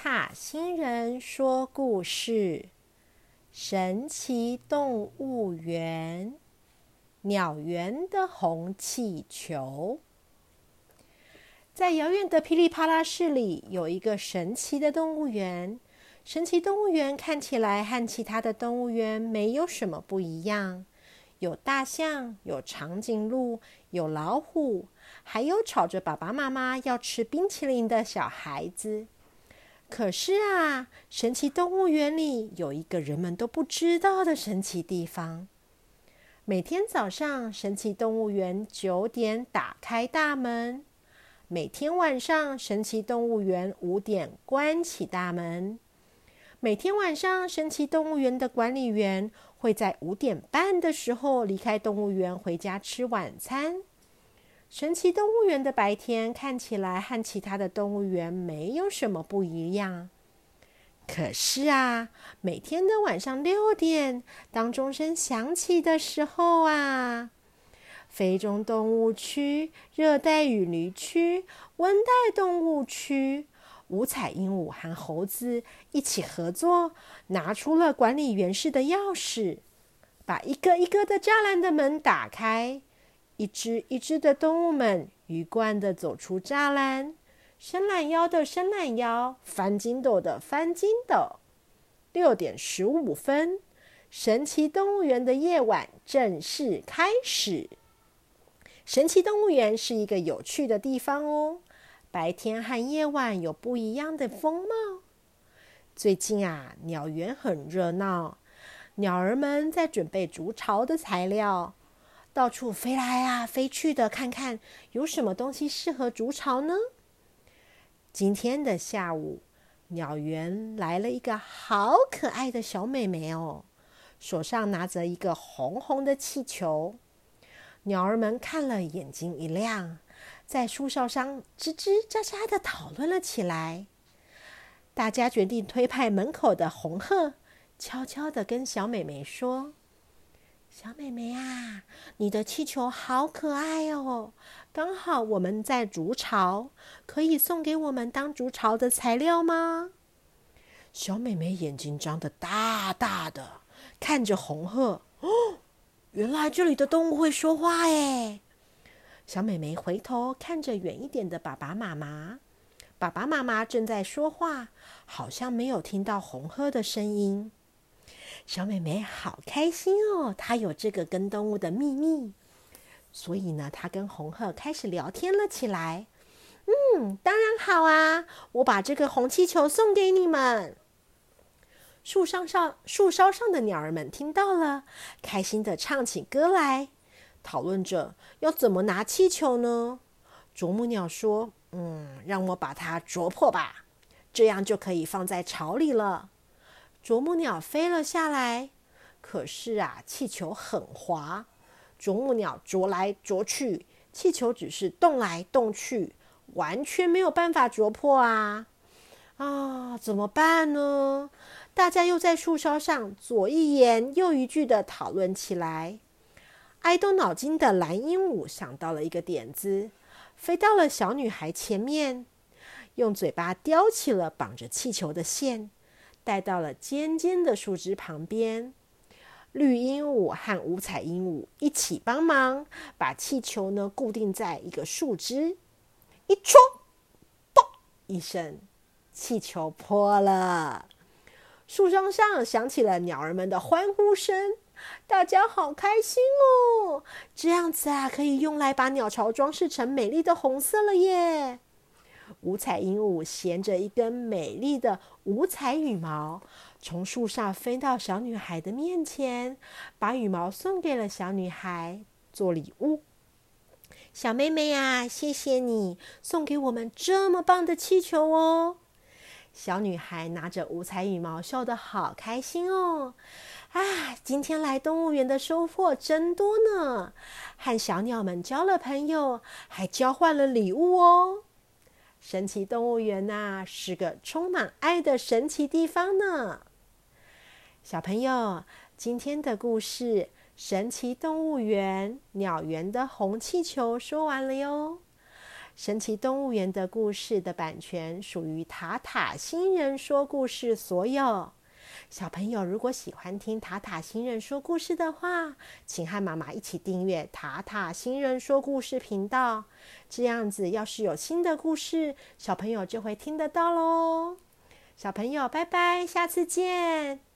塔星人说故事：神奇动物园，鸟园的红气球。在遥远的噼里啪啦市里，有一个神奇的动物园。神奇动物园看起来和其他的动物园没有什么不一样，有大象，有长颈鹿，有老虎，还有吵着爸爸妈妈要吃冰淇淋的小孩子。可是啊，神奇动物园里有一个人们都不知道的神奇地方。每天早上，神奇动物园九点打开大门；每天晚上，神奇动物园五点关起大门。每天晚上，神奇动物园的管理员会在五点半的时候离开动物园，回家吃晚餐。神奇动物园的白天看起来和其他的动物园没有什么不一样。可是啊，每天的晚上六点，当钟声响起的时候啊，非洲动物区、热带雨林区、温带动物区。五彩鹦鹉和猴子一起合作，拿出了管理员室的钥匙，把一个一个的栅栏的门打开。一只一只的动物们鱼贯的走出栅栏，伸懒腰的伸懒腰，翻筋斗的翻筋斗。六点十五分，神奇动物园的夜晚正式开始。神奇动物园是一个有趣的地方哦。白天和夜晚有不一样的风貌。最近啊，鸟园很热闹，鸟儿们在准备筑巢的材料，到处飞来啊飞去的，看看有什么东西适合筑巢呢？今天的下午，鸟园来了一个好可爱的小美眉哦，手上拿着一个红红的气球。鸟儿们看了，眼睛一亮。在树梢上吱吱喳喳的讨论了起来。大家决定推派门口的红鹤，悄悄的跟小美眉说：“小美眉啊，你的气球好可爱哦！刚好我们在筑巢，可以送给我们当筑巢的材料吗？”小美眉眼睛张得大大的，看着红鹤。哦，原来这里的动物会说话哎！小美眉回头看着远一点的爸爸妈妈，爸爸妈妈正在说话，好像没有听到红鹤的声音。小美美好开心哦，她有这个跟动物的秘密，所以呢，她跟红鹤开始聊天了起来。嗯，当然好啊，我把这个红气球送给你们。树上上树梢上的鸟儿们听到了，开心的唱起歌来。讨论着要怎么拿气球呢？啄木鸟说：“嗯，让我把它啄破吧，这样就可以放在巢里了。”啄木鸟飞了下来，可是啊，气球很滑。啄木鸟啄来啄去，气球只是动来动去，完全没有办法啄破啊！啊，怎么办呢？大家又在树梢上左一言右一句的讨论起来。爱动脑筋的蓝鹦鹉想到了一个点子，飞到了小女孩前面，用嘴巴叼起了绑着气球的线，带到了尖尖的树枝旁边。绿鹦鹉和五彩鹦鹉一起帮忙，把气球呢固定在一个树枝，一戳，咚一声，气球破了。树桩上响起了鸟儿们的欢呼声。大家好开心哦！这样子啊，可以用来把鸟巢装饰成美丽的红色了耶。五彩鹦鹉衔着一根美丽的五彩羽毛，从树上飞到小女孩的面前，把羽毛送给了小女孩做礼物。小妹妹呀，谢谢你送给我们这么棒的气球哦！小女孩拿着五彩羽毛，笑得好开心哦。啊，今天来动物园的收获真多呢！和小鸟们交了朋友，还交换了礼物哦。神奇动物园呐，是个充满爱的神奇地方呢。小朋友，今天的故事《神奇动物园鸟园的红气球》说完了哟。神奇动物园的故事的版权属于塔塔星人说故事所有。小朋友如果喜欢听塔塔星人说故事的话，请和妈妈一起订阅塔塔星人说故事频道。这样子，要是有新的故事，小朋友就会听得到喽。小朋友，拜拜，下次见。